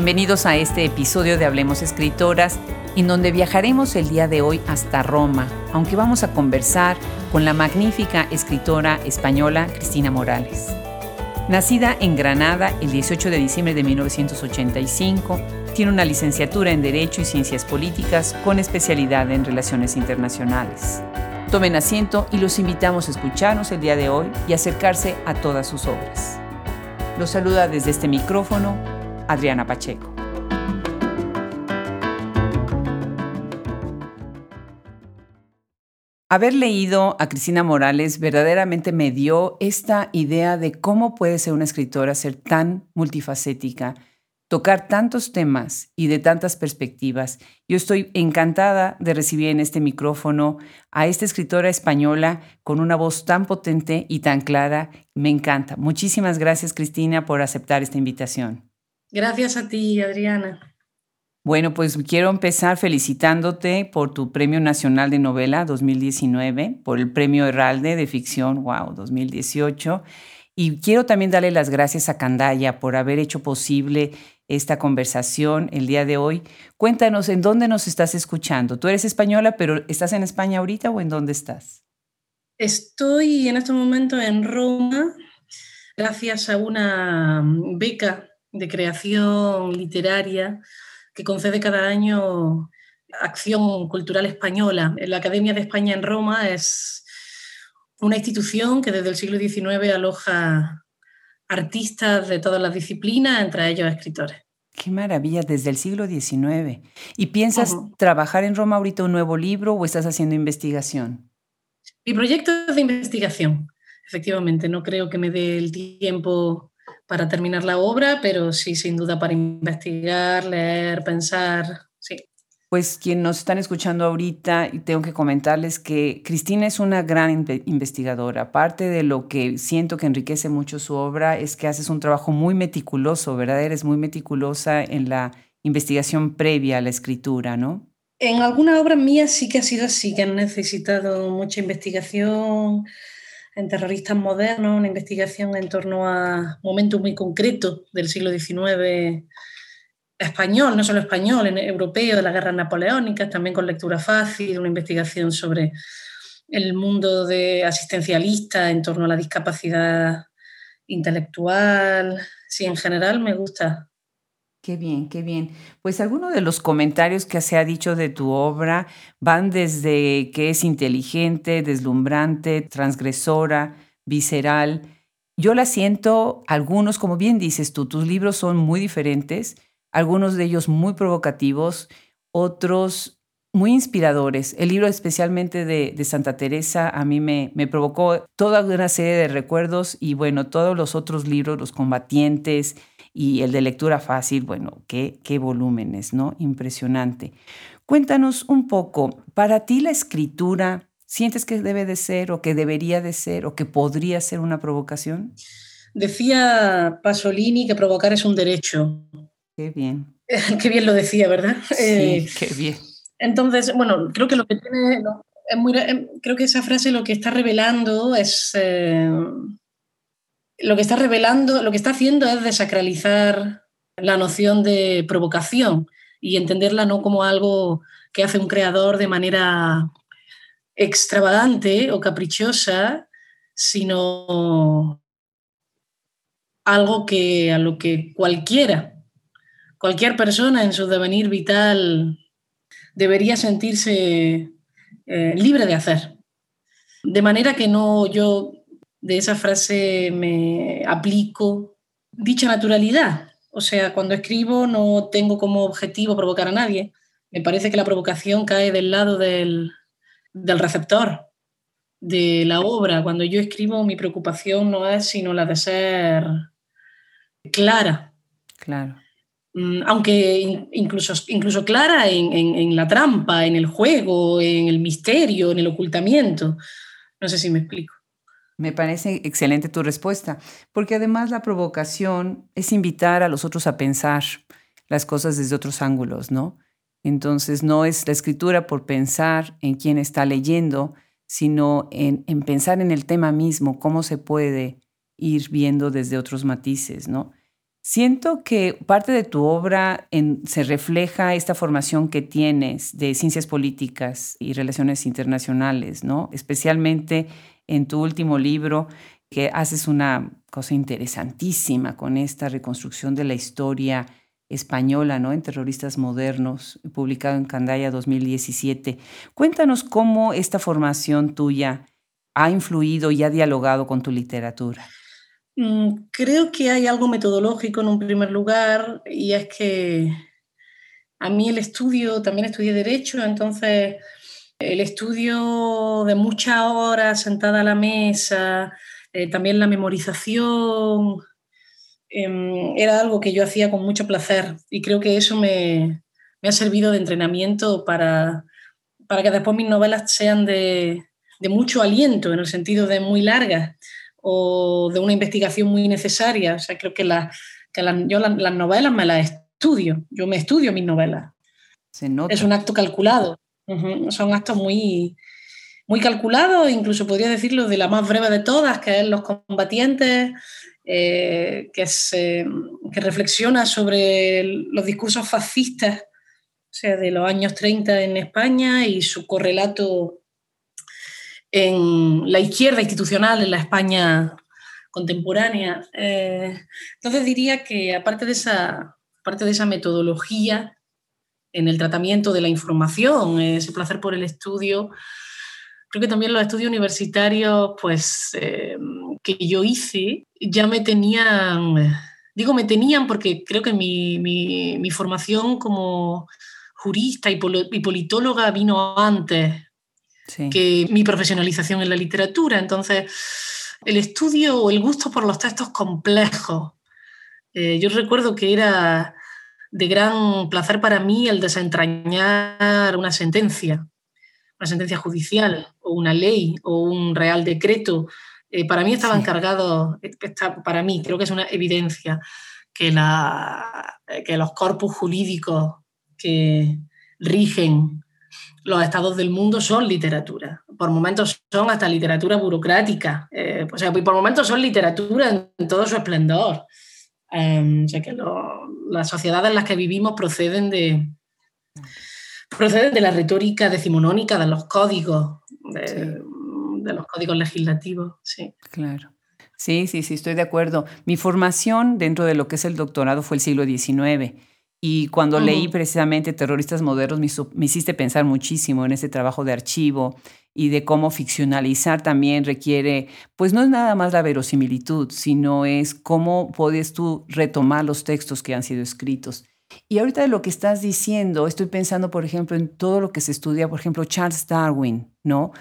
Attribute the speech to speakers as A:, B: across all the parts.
A: Bienvenidos a este episodio de Hablemos Escritoras, en donde viajaremos el día de hoy hasta Roma, aunque vamos a conversar con la magnífica escritora española Cristina Morales. Nacida en Granada el 18 de diciembre de 1985, tiene una licenciatura en Derecho y Ciencias Políticas con especialidad en Relaciones Internacionales. Tomen asiento y los invitamos a escucharnos el día de hoy y acercarse a todas sus obras. Los saluda desde este micrófono Adriana Pacheco. Haber leído a Cristina Morales verdaderamente me dio esta idea de cómo puede ser una escritora ser tan multifacética, tocar tantos temas y de tantas perspectivas. Yo estoy encantada de recibir en este micrófono a esta escritora española con una voz tan potente y tan clara. Me encanta. Muchísimas gracias, Cristina, por aceptar esta invitación.
B: Gracias a ti, Adriana.
A: Bueno, pues quiero empezar felicitándote por tu Premio Nacional de Novela 2019, por el Premio Herralde de Ficción, wow, 2018. Y quiero también darle las gracias a Candaya por haber hecho posible esta conversación el día de hoy. Cuéntanos en dónde nos estás escuchando. Tú eres española, pero ¿estás en España ahorita o en dónde estás?
B: Estoy en este momento en Roma, gracias a una beca de creación literaria que concede cada año Acción Cultural Española. La Academia de España en Roma es una institución que desde el siglo XIX aloja artistas de todas las disciplinas, entre ellos escritores.
A: Qué maravilla, desde el siglo XIX. ¿Y piensas trabajar en Roma ahorita un nuevo libro o estás haciendo investigación?
B: Mi proyecto es de investigación, efectivamente. No creo que me dé el tiempo para terminar la obra, pero sí, sin duda, para investigar, leer, pensar, sí.
A: Pues quien nos están escuchando ahorita, y tengo que comentarles que Cristina es una gran investigadora. Aparte de lo que siento que enriquece mucho su obra, es que haces un trabajo muy meticuloso, ¿verdad? Eres muy meticulosa en la investigación previa a la escritura, ¿no?
B: En alguna obra mía sí que ha sido así, que han necesitado mucha investigación, en terroristas modernos, una investigación en torno a momentos muy concretos del siglo XIX español, no solo español, en europeo, de las guerras napoleónicas, también con lectura fácil, una investigación sobre el mundo de asistencialista en torno a la discapacidad intelectual. Sí, en general me gusta
A: Qué bien, qué bien. Pues algunos de los comentarios que se ha dicho de tu obra van desde que es inteligente, deslumbrante, transgresora, visceral. Yo la siento, algunos, como bien dices tú, tus libros son muy diferentes, algunos de ellos muy provocativos, otros muy inspiradores. El libro especialmente de, Santa Teresa a mí me, me, provocó toda una serie de recuerdos y bueno, todos los otros libros, Los combatientes, y el de lectura fácil, bueno, qué, qué volúmenes, ¿no? Impresionante. Cuéntanos un poco, para ti la escritura, ¿sientes que debe de ser o que debería de ser o que podría ser una provocación?
B: Decía Pasolini que provocar es un derecho.
A: Qué bien.
B: qué bien lo decía, ¿verdad?
A: Sí, eh, qué bien.
B: Entonces, bueno, creo que lo que tiene, es muy, em, creo que esa frase lo que está revelando es eh, lo que está revelando, lo que está haciendo es desacralizar la noción de provocación y entenderla no como algo que hace un creador de manera extravagante o caprichosa, sino algo que a lo que cualquiera, cualquier persona en su devenir vital debería sentirse eh, libre de hacer. De manera que no yo de esa frase me aplico dicha naturalidad. O sea, cuando escribo no tengo como objetivo provocar a nadie. Me parece que la provocación cae del lado del, receptor, de la obra. Cuando yo escribo, mi preocupación no es sino la de ser clara.
A: Claro.
B: Mm, aunque incluso, incluso clara en, en, la trampa, en el juego, en el misterio, en el ocultamiento. No sé si me explico.
A: Me parece excelente tu respuesta, porque además la provocación es invitar a los otros a pensar las cosas desde otros ángulos, ¿no? Entonces no es la escritura por pensar en quién está leyendo, sino en, pensar en el tema mismo, cómo se puede ir viendo desde otros matices, ¿no? Siento que parte de tu obra se refleja esta formación que tienes de ciencias políticas y relaciones internacionales, ¿no? Especialmente en tu último libro, que haces una cosa interesantísima con esta reconstrucción de la historia española, ¿no? En Terroristas Modernos, publicado en Candaya 2017. Cuéntanos cómo esta formación tuya ha influido y ha dialogado con tu literatura.
B: Mm, creo que hay algo metodológico en un primer lugar y es que a mí el estudio, también estudié derecho, entonces el estudio de muchas horas sentada a la mesa, eh, también la memorización, em, era algo que yo hacía con mucho placer y creo que eso me, ha servido de entrenamiento para, para que después mis novelas sean de, de mucho aliento, en el sentido de muy largas o de una investigación muy necesaria. O sea, creo que, la, que yo las novelas me las estudio, yo me estudio mis novelas. Es un acto calculado, son actos muy, muy calculados, incluso podría decirlo de la más breve de todas, que es Los combatientes, eh, que, reflexiona sobre los discursos fascistas, sea, de los años 30 en España y su correlato en la izquierda institucional en la España contemporánea. Eh, entonces diría que aparte de, esa, aparte de esa metodología en el tratamiento de la información, ese placer por el estudio, creo que también los estudios universitarios pues, eh, que yo hice ya me tenían, digo me tenían porque creo que mi, mi, formación como jurista y politóloga vino antes que mi profesionalización en la literatura. Entonces, el estudio o el gusto por los textos complejos. Eh, yo recuerdo que era de gran placer para mí el desentrañar una sentencia, una sentencia judicial o una ley o un real decreto. Eh, para mí estaba encargado, para mí creo que es una evidencia, que, la, que los corpus jurídicos que rigen los estados del mundo son literatura. Por momentos son hasta literatura burocrática. Eh, o sea, por momentos son literatura en, todo su esplendor. Em, o sea, que las sociedades en las que vivimos proceden de, proceden de la retórica decimonónica, de los códigos, de, de los códigos legislativos. Sí.
A: Claro. Sí, sí, sí, estoy de acuerdo. Mi formación dentro de lo que es el doctorado fue el siglo XIX y cuando leí precisamente Terroristas Modernos, me, hiciste pensar muchísimo en ese trabajo de archivo y de cómo ficcionalizar también requiere, pues no es nada más la verosimilitud, sino es cómo puedes tú retomar los textos que han sido escritos. Y ahorita de lo que estás diciendo, estoy pensando, por ejemplo, en todo lo que se estudia, por ejemplo, Charles Darwin, ¿no?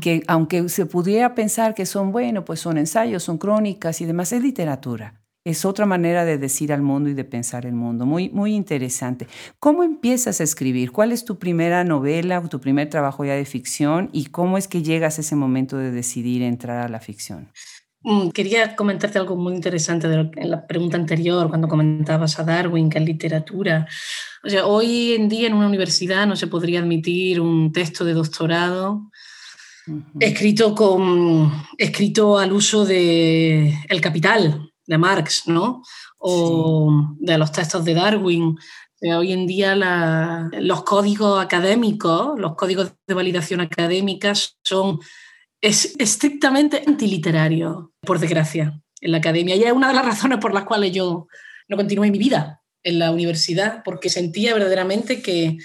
A: Que aunque se pudiera pensar que son, bueno, pues son ensayos, son crónicas y demás, es literatura es otra manera de decir al mundo y de pensar el mundo. Muy, muy interesante. ¿Cómo empiezas a escribir? ¿Cuál es tu primera novela o tu primer trabajo ya de ficción? ¿Y cómo es que llegas a ese momento de decidir entrar a la ficción?
B: Mm, quería comentarte algo muy interesante de en la pregunta anterior, cuando comentabas a Darwin, que es literatura. O sea, hoy en día en una universidad no se podría admitir un texto de doctorado escrito, con, escrito al uso de El Capital, de Marx, ¿no? O de los textos de Darwin. Hoy en día los códigos académicos, los códigos de validación académica son es estrictamente antiliterarios, por desgracia, en la academia. Y es una de las razones por las cuales yo no continué mi vida en la universidad, porque sentía verdaderamente que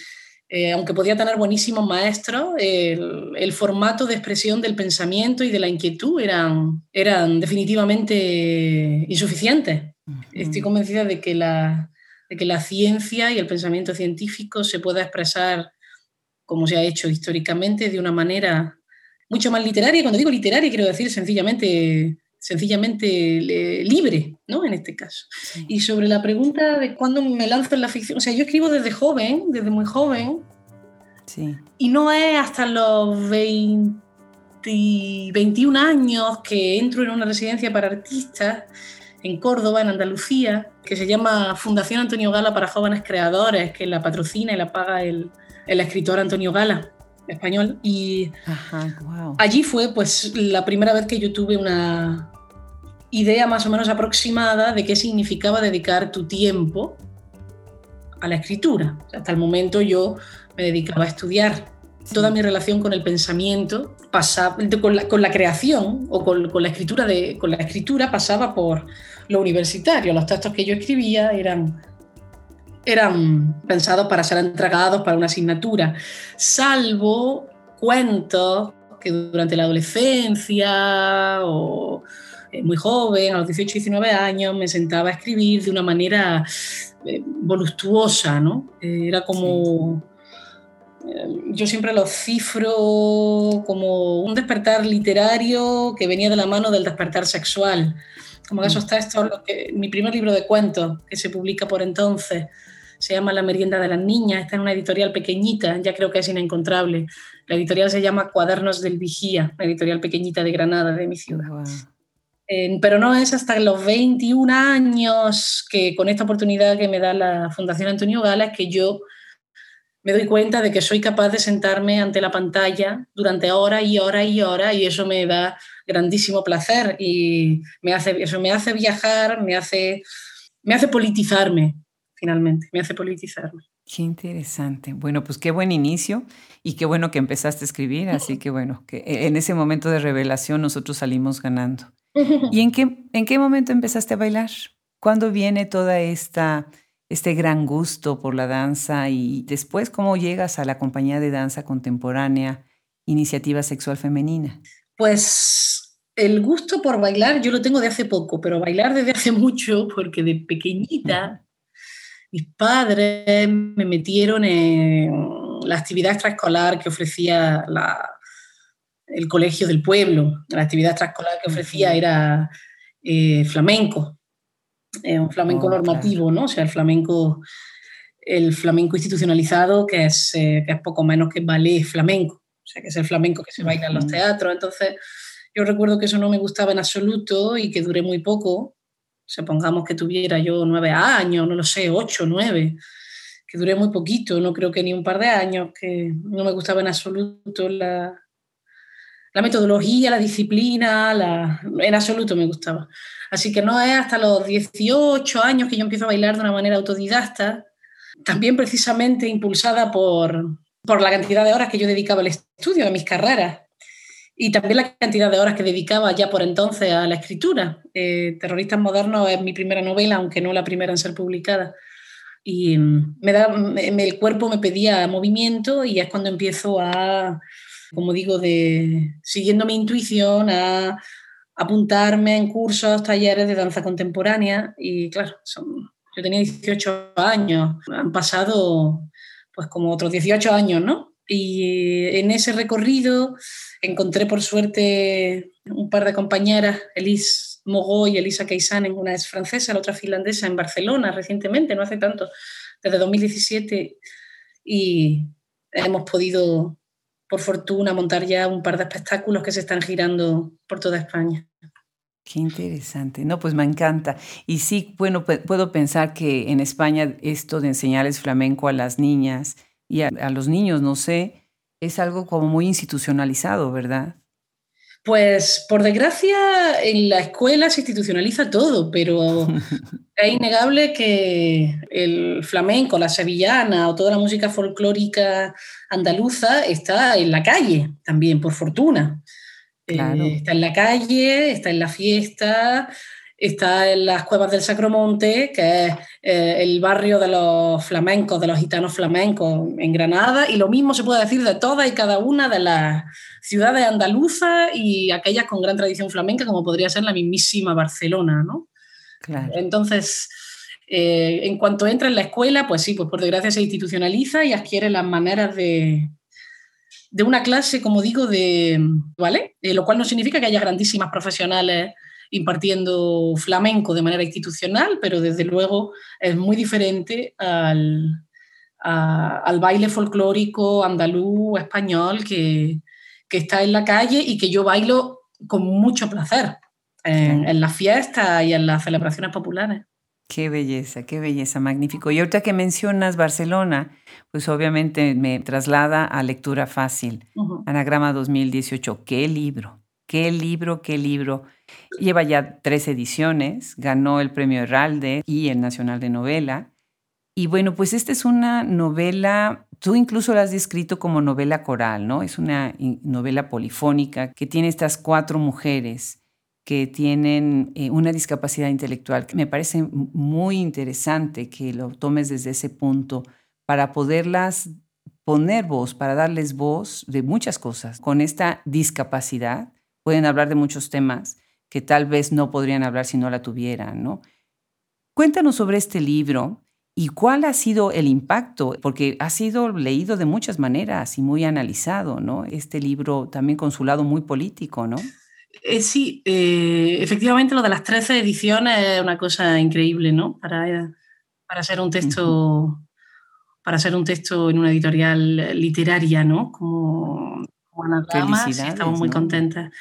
B: eh, aunque podía tener buenísimos maestros, el, formato de expresión del pensamiento y de la inquietud eran, eran definitivamente insuficientes. Estoy convencida de que, la, de que la ciencia y el pensamiento científico se pueda expresar, como se ha hecho históricamente, de una manera mucho más literaria. Cuando digo literaria, quiero decir sencillamente sencillamente libre, ¿no? En este caso. Y sobre la pregunta de cuándo me lanzo en la ficción, o sea, yo escribo desde joven, desde muy joven, sí. y no es hasta los 20, 21 años que entro en una residencia para artistas en Córdoba, en Andalucía, que se llama Fundación Antonio Gala para Jóvenes Creadores, que la patrocina y la paga el, el escritor Antonio Gala español y allí fue pues la primera vez que yo tuve una idea más o menos aproximada de qué significaba dedicar tu tiempo a la escritura. hasta el momento yo me dedicaba a estudiar. Toda mi relación con el pensamiento pasaba, con la, con la creación o con, con, la escritura de, con la escritura pasaba por lo universitario. Los textos que yo escribía eran, eran pensados para ser entregados para una asignatura, salvo cuentos que durante la adolescencia o muy joven, a los 18, 19 años, me sentaba a escribir de una manera eh, voluptuosa, ¿no? Eh, era como... Yo siempre lo cifro como un despertar literario que venía de la mano del despertar sexual. Como esos textos, que, mi primer libro de cuentos, que se publica por entonces, se llama La merienda de las niñas, está en una editorial pequeñita, ya creo que es inencontrable. La editorial se llama Cuadernos del Vigía, la editorial pequeñita de Granada, de mi ciudad pero no es hasta los 21 años que con esta oportunidad que me da la Fundación Antonio Gala que yo me doy cuenta de que soy capaz de sentarme ante la pantalla durante horas y horas y horas y eso me da grandísimo placer y me hace, eso me hace viajar, me hace, me hace politizarme finalmente, me hace politizarme.
A: Qué interesante. Bueno, pues qué buen inicio y qué bueno que empezaste a escribir, así que bueno, que en ese momento de revelación nosotros salimos ganando. ¿Y en qué, en qué momento empezaste a bailar? ¿Cuándo viene toda esta este gran gusto por la danza y después cómo llegas a la compañía de danza contemporánea Iniciativa Sexual Femenina?
B: Pues el gusto por bailar yo lo tengo de hace poco, pero bailar desde hace mucho porque de pequeñita mis padres me metieron en la actividad extraescolar que ofrecía la, el colegio del pueblo. La actividad extraescolar que ofrecía era eh, flamenco, eh, un flamenco oh, normativo, ¿no? O sea, el flamenco, el flamenco institucionalizado, que es, eh, que es poco menos que ballet flamenco, o sea, que es el flamenco que se baila en los teatros. Entonces, yo recuerdo que eso no me gustaba en absoluto y que duré muy poco. Supongamos que tuviera yo nueve años, no lo sé, ocho, nueve, que duré muy poquito, no creo que ni un par de años, que no me gustaba en absoluto la, la metodología, la disciplina, la, en absoluto me gustaba. Así que no es hasta los 18 años que yo empiezo a bailar de una manera autodidacta, también precisamente impulsada por, por la cantidad de horas que yo dedicaba al estudio de mis carreras y también la cantidad de horas que dedicaba ya por entonces a la escritura. Eh, Terroristas Modernos es mi primera novela, aunque no la primera en ser publicada. Y me da, el cuerpo me pedía movimiento y es cuando empiezo a como digo, de siguiendo mi intuición a apuntarme en cursos, talleres de danza contemporánea y claro, yo tenía 18 años, han pasado pues como otros 18 años, ¿no? Y en ese recorrido encontré por suerte un par de compañeras, Elise Mogó y Elisa Keisanen, una es francesa, la otra finlandesa, en Barcelona recientemente, no hace tanto, desde 2017, y hemos podido por fortuna, montar ya un par de espectáculos que se están girando por toda España.
A: Qué interesante. No, pues me encanta. Y sí, bueno, puedo pensar que en España esto de enseñarles flamenco a las niñas y a, a los niños, no sé, es algo como muy institucionalizado, ¿verdad?
B: Pues por desgracia en la escuela se institucionaliza todo, pero es innegable que el flamenco, la sevillana o toda la música folclórica andaluza está en la calle también, por fortuna. Eh, está en la calle, está en la fiesta, está en las cuevas del Sacromonte, que es eh, el barrio de los flamencos, de los gitanos flamencos en Granada, y lo mismo se puede decir de todas y cada una de las ciudades andaluzas y aquellas con gran tradición flamenca, como podría ser la mismísima Barcelona, ¿no? Entonces, eh, en cuanto entra en la escuela, pues sí, pues por desgracia se institucionaliza y adquiere las maneras de, de una clase, como digo, de, ¿vale? Eh, lo cual no significa que haya grandísimas profesionales impartiendo flamenco de manera institucional, pero desde luego es muy diferente al, al baile folclórico andaluz, español, que, que, está en la calle y que yo bailo con mucho placer en, en las fiestas y en las celebraciones populares.
A: Qué belleza, qué belleza, magnífico. Y ahorita que mencionas Barcelona, pues obviamente me traslada a lectura fácil. Anagrama 2018. Qué libro Qué libro, qué libro. Lleva ya tres ediciones, ganó el premio Herralde y el Nacional de Novela. Y bueno, pues esta es una novela, tú incluso la has descrito como novela coral, ¿no? Es una novela polifónica que tiene estas cuatro mujeres que tienen eh, una discapacidad intelectual. Me parece muy interesante que lo tomes desde ese punto para poderlas poner voz, para darles voz de muchas cosas. Con esta discapacidad pueden hablar de muchos temas que tal vez no podrían hablar si no la tuvieran, ¿no? Cuéntanos sobre este libro y cuál ha sido el impacto, porque ha sido leído de muchas maneras y muy analizado, ¿no? Este libro también con su lado muy político, ¿no?
B: Eh, sí, eh, efectivamente lo de las 13 ediciones es una cosa increíble, ¿no? Para, para ser un texto, para ser un texto en una editorial literaria, ¿no? Como, como estamos muy contentas.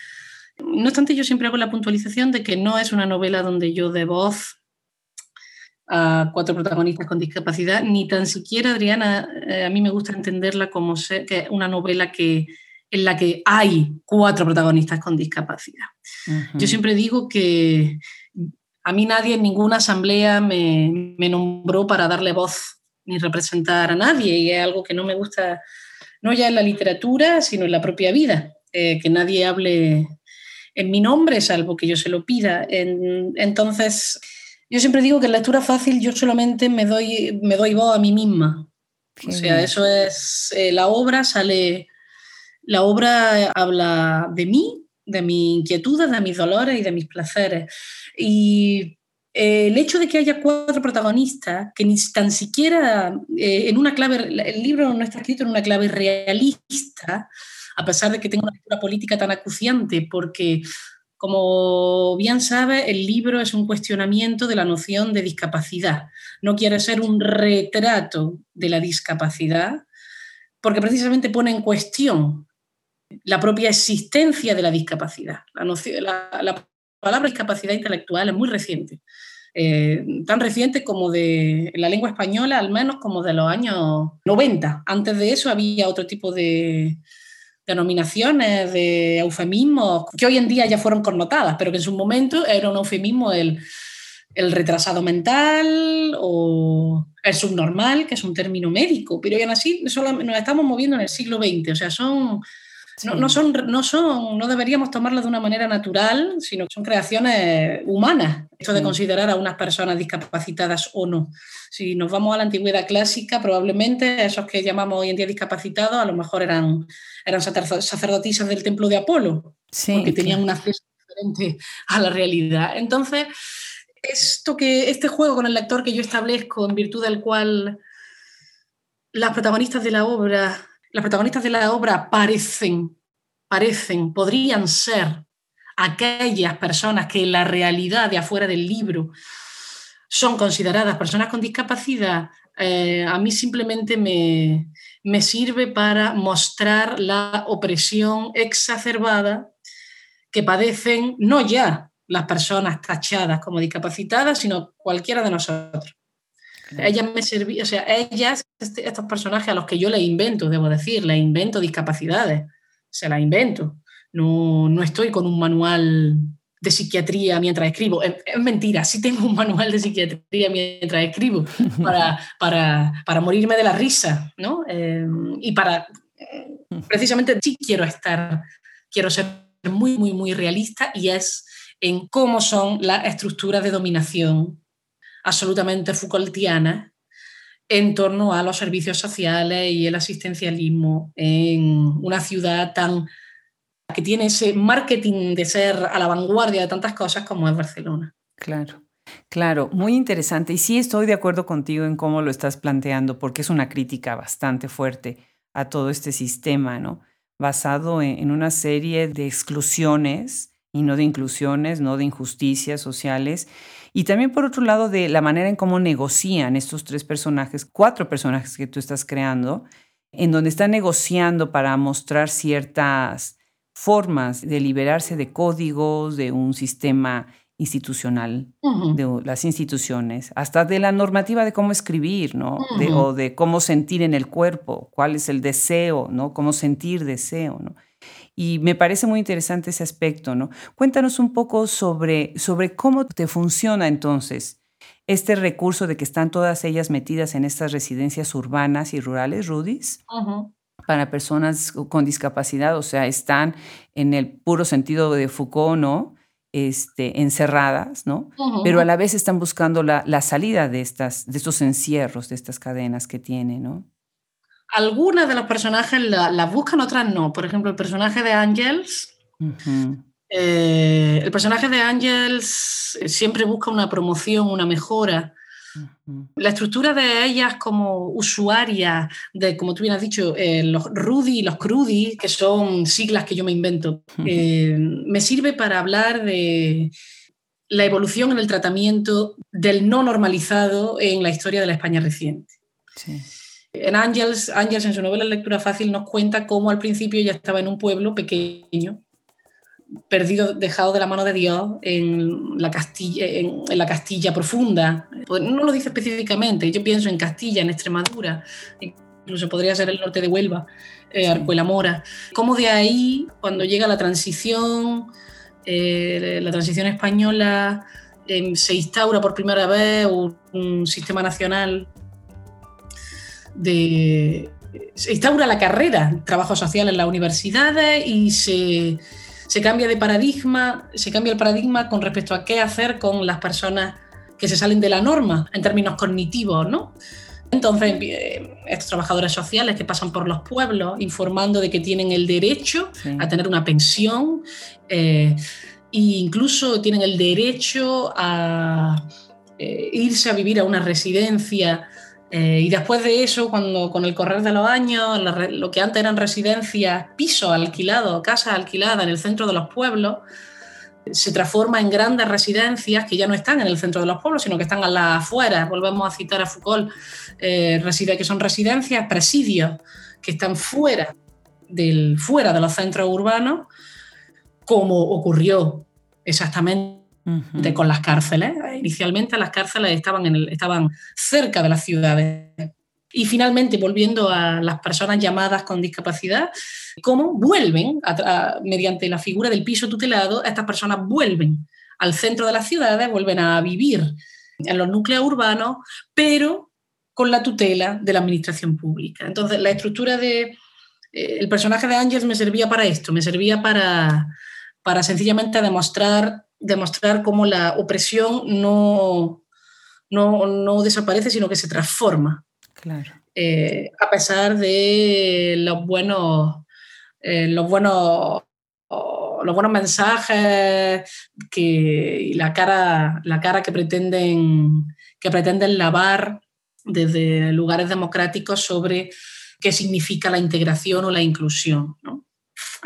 B: No obstante, yo siempre hago la puntualización de que no es una novela donde yo de voz a cuatro protagonistas con discapacidad, ni tan siquiera, Adriana, eh, a mí me gusta entenderla como que una novela que en la que hay cuatro protagonistas con discapacidad. Yo siempre digo que a mí nadie en ninguna asamblea me, nombró para darle voz ni representar a nadie y es algo que no me gusta, no ya en la literatura, sino en la propia vida, eh, que nadie hable en mi nombre, salvo que yo se lo pida. entonces, yo siempre digo que en lectura fácil yo solamente me doy, me doy voz a mí misma. o sea, eso es, eh, la obra sale la obra habla de mí, de mis inquietudes, de mis dolores y de mis placeres. Y eh, el hecho de que haya cuatro protagonistas, que ni tan siquiera eh, en una clave, el libro no está escrito en una clave realista, a pesar de que tenga una lectura política tan acuciante, porque, como bien sabe, el libro es un cuestionamiento de la noción de discapacidad. No quiere ser un retrato de la discapacidad, porque precisamente pone en cuestión la propia existencia de la discapacidad. La, palabra discapacidad intelectual es muy reciente, eh, tan reciente como de la lengua española, al menos como de los años 90. Antes de eso había otro tipo de denominaciones, de eufemismos, que hoy en día ya fueron connotadas, pero que en su momento era un eufemismo el, el retrasado mental o el subnormal, que es un término médico, pero aún así solo nos estamos moviendo en el siglo XX, o sea, son no, son, no, son, no deberíamos tomarlas de una manera natural, sino que son creaciones humanas, esto de considerar a unas personas discapacitadas o no. Si nos vamos a la antigüedad clásica, probablemente esos que llamamos hoy en día discapacitados a lo mejor eran, eran sacerdotisas del templo de Apolo, porque tenían un acceso diferente a la realidad. Entonces, esto que, este juego con el lector que yo establezco, en virtud del cual las protagonistas de la obra las protagonistas de la obra parecen, parecen, podrían ser aquellas personas que en la realidad de afuera del libro son consideradas personas con discapacidad, eh, a mí simplemente me, me sirve para mostrar la opresión exacerbada que padecen no ya las personas tachadas como discapacitadas, sino cualquiera de nosotros. Ellas me servían, o sea, ellas, este, estos personajes a los que yo le invento, debo decir, le invento discapacidades, se las invento. No, no estoy con un manual de psiquiatría mientras escribo. Es, mentira, sí tengo un manual de psiquiatría mientras escribo para, para, para morirme de la risa, ¿no? Eh, y para, precisamente, sí quiero estar, quiero ser muy, muy, muy realista y es en cómo son las estructuras de dominación absolutamente Foucaultiana en torno a los servicios sociales y el asistencialismo en una ciudad tan que tiene ese marketing de ser a la vanguardia de tantas cosas como es Barcelona.
A: Claro. Claro, muy interesante. Y sí estoy de acuerdo contigo en cómo lo estás planteando, porque es una crítica bastante fuerte a todo este sistema, ¿no? Basado en, en una serie de exclusiones y no de inclusiones, no de injusticias sociales y también por otro lado de la manera en cómo negocian estos tres personajes, cuatro personajes que tú estás creando, en donde están negociando para mostrar ciertas formas de liberarse de códigos, de un sistema institucional, de las instituciones, hasta de la normativa de cómo escribir, ¿no? o de cómo sentir en el cuerpo, cuál es el deseo, ¿no? Cómo sentir deseo, ¿no? Y me parece muy interesante ese aspecto, ¿no? Cuéntanos un poco sobre, sobre cómo te funciona entonces este recurso de que están todas ellas metidas en estas residencias urbanas y rurales, Rudis, para personas con discapacidad, o sea, están en el puro sentido de Foucault, ¿no? Este, encerradas, ¿no? Pero a la vez están buscando la, salida de, estas, de estos encierros, de estas cadenas que tienen, ¿no?
B: Algunas de los personajes las buscan, otras no. Por ejemplo, el personaje de Angels. Eh, el personaje de Angels siempre busca una promoción, una mejora. La estructura de ellas como usuarias de, como tú bien has dicho, eh, los Rudy y los Crudy, que son siglas que yo me invento, eh, me sirve para hablar de la evolución en el tratamiento del no normalizado en la historia de la España reciente. En Angels, Angels, en su novela Lectura Fácil, nos cuenta cómo al principio ella estaba en un pueblo pequeño, perdido, dejado de la mano de Dios en la Castilla, en, la Castilla profunda. Pues no lo dice específicamente, yo pienso en Castilla, en Extremadura, incluso podría ser el norte de Huelva, eh, Arcuela Mora. Cómo de ahí, cuando llega la transición, eh, la transición española, em, se instaura por primera vez un sistema nacional de se instaura la carrera trabajo social en las universidades y se, cambia de paradigma, se cambia el paradigma con respecto a qué hacer con las personas que se salen de la norma en términos cognitivos, ¿no? Entonces, eh, estos trabajadores sociales que pasan por los pueblos informando de que tienen el derecho a tener una pensión eh, e incluso tienen el derecho a eh, irse a vivir a una residencia eh, y después de eso, cuando con el correr de los años, lo que antes eran residencias, pisos alquilados, casas alquiladas en el centro de los pueblos, se transforma en grandes residencias que ya no están en el centro de los pueblos, sino que están a las afueras. Volvemos a citar a Foucault, eh, que son residencias, presidios, que están fuera, del, fuera de los centros urbanos, como ocurrió exactamente con las cárceles. Inicialmente las cárceles estaban, en estaban cerca de las ciudades. Y finalmente, volviendo a las personas llamadas con discapacidad, cómo vuelven, mediante la figura del piso tutelado, estas personas vuelven al centro de las ciudades, vuelven a vivir en los núcleos urbanos, pero con la tutela de la administración pública. Entonces, la estructura de... Eh, el personaje de Ángel me servía para esto, me servía para, para sencillamente demostrar demostrar cómo la opresión no, no, desaparece, sino que se transforma.
A: Claro.
B: Eh, a pesar de los buenos, eh, los buenos, los buenos mensajes que, y la cara, la cara que, pretenden, que pretenden lavar desde lugares democráticos sobre qué significa la integración o la inclusión.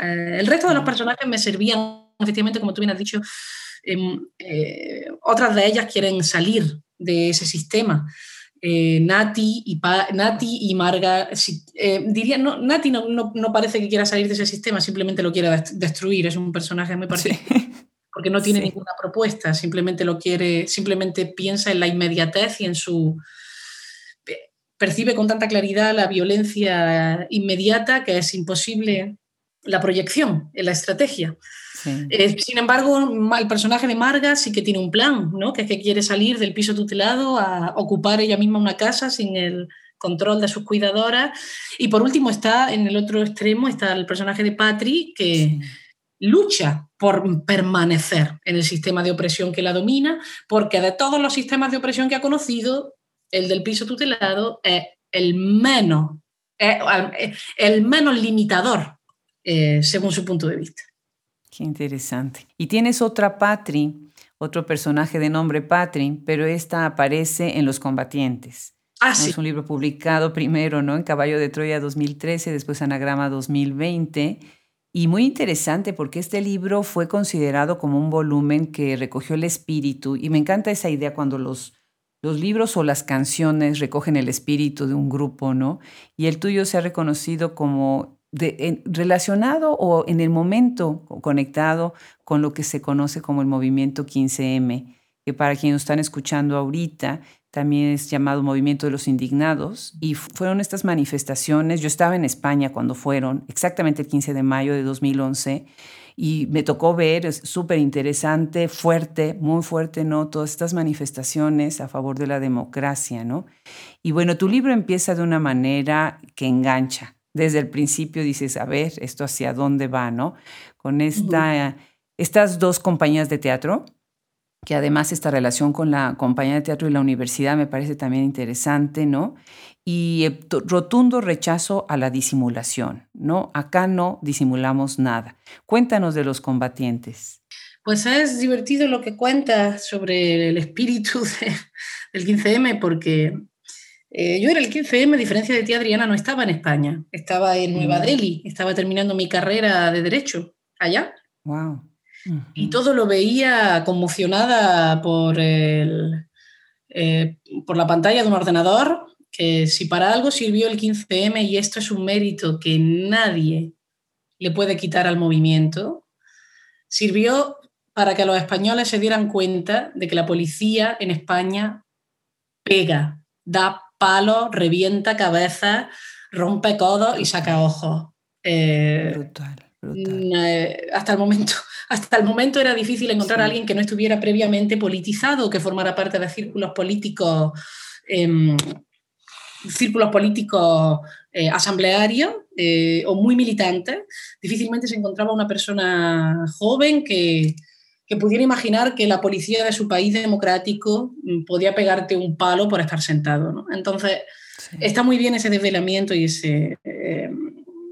B: Eh, el resto de los personajes me servían, efectivamente, como tú bien has dicho, eh, otras de ellas quieren salir de ese sistema. Eh, Nati, y Nati y Marga, eh, diría, no, Nati no, no, parece que quiera salir de ese sistema, simplemente lo quiere destruir, es un personaje muy parecido. Porque no tiene ninguna propuesta, simplemente lo quiere, simplemente piensa en la inmediatez y en su. percibe con tanta claridad la violencia inmediata que es imposible la proyección la estrategia. Eh, sin embargo, el personaje de Marga sí que tiene un plan, ¿no? que es que quiere salir del piso tutelado a ocupar ella misma una casa sin el control de sus cuidadoras. Y por último está en el otro extremo, está el personaje de Patri, que lucha por permanecer en el sistema de opresión que la domina, porque de todos los sistemas de opresión que ha conocido, el del piso tutelado es el menos, el menos limitador, eh, según su punto de vista.
A: Qué interesante. Y tienes otra Patri, otro personaje de nombre Patri, pero esta aparece en Los Combatientes.
B: Ah, sí.
A: Es un libro publicado primero ¿no? en Caballo de Troya 2013, después Anagrama 2020. Y muy interesante porque este libro fue considerado como un volumen que recogió el espíritu. Y me encanta esa idea cuando los, los libros o las canciones recogen el espíritu de un grupo, ¿no? Y el tuyo se ha reconocido como relacionado o en el momento conectado con lo que se conoce como el movimiento 15M, que para quienes están escuchando ahorita, también es llamado Movimiento de los Indignados, y fueron estas manifestaciones, yo estaba en España cuando fueron, exactamente el 15 de mayo de 2011, y me tocó ver, es súper interesante, fuerte, muy fuerte, ¿no? Todas estas manifestaciones a favor de la democracia, ¿no? Y bueno, tu libro empieza de una manera que engancha. Desde el principio dices, a ver, esto hacia dónde va, ¿no? Con esta, estas dos compañías de teatro, que además esta relación con la compañía de teatro y la universidad me parece también interesante, ¿no? y eh, rotundo rechazo a la disimulación, ¿no? Acá no disimulamos nada. Cuéntanos de los combatientes.
B: Pues es divertido lo que cuentas sobre el espíritu del 15M, porque eh, yo era el 15M, a diferencia de ti, Adriana, no estaba en España, estaba en Nueva mm. Delhi, estaba terminando mi carrera de Derecho allá.
A: Wow.
B: Y todo lo veía conmocionada por, el, eh, por la pantalla de un ordenador que si para algo sirvió el 15M y esto es un mérito que nadie le puede quitar al movimiento, sirvió para que los españoles se dieran cuenta de que la policía en España pega, da palos, revienta cabezas, rompe codos y saca ojos.
A: Eh, brutal, brutal.
B: Eh, hasta el momento. Hasta el momento era difícil encontrar a alguien que no estuviera previamente politizado, que formara parte de círculos políticos em, círculos políticos eh, asamblearios eh, o muy militantes, difícilmente se encontraba una persona joven que, pudiera imaginar que la policía de su país democrático mm, podía pegarte un palo por estar sentado. Entonces, está muy bien ese desvelamiento y ese... Eh,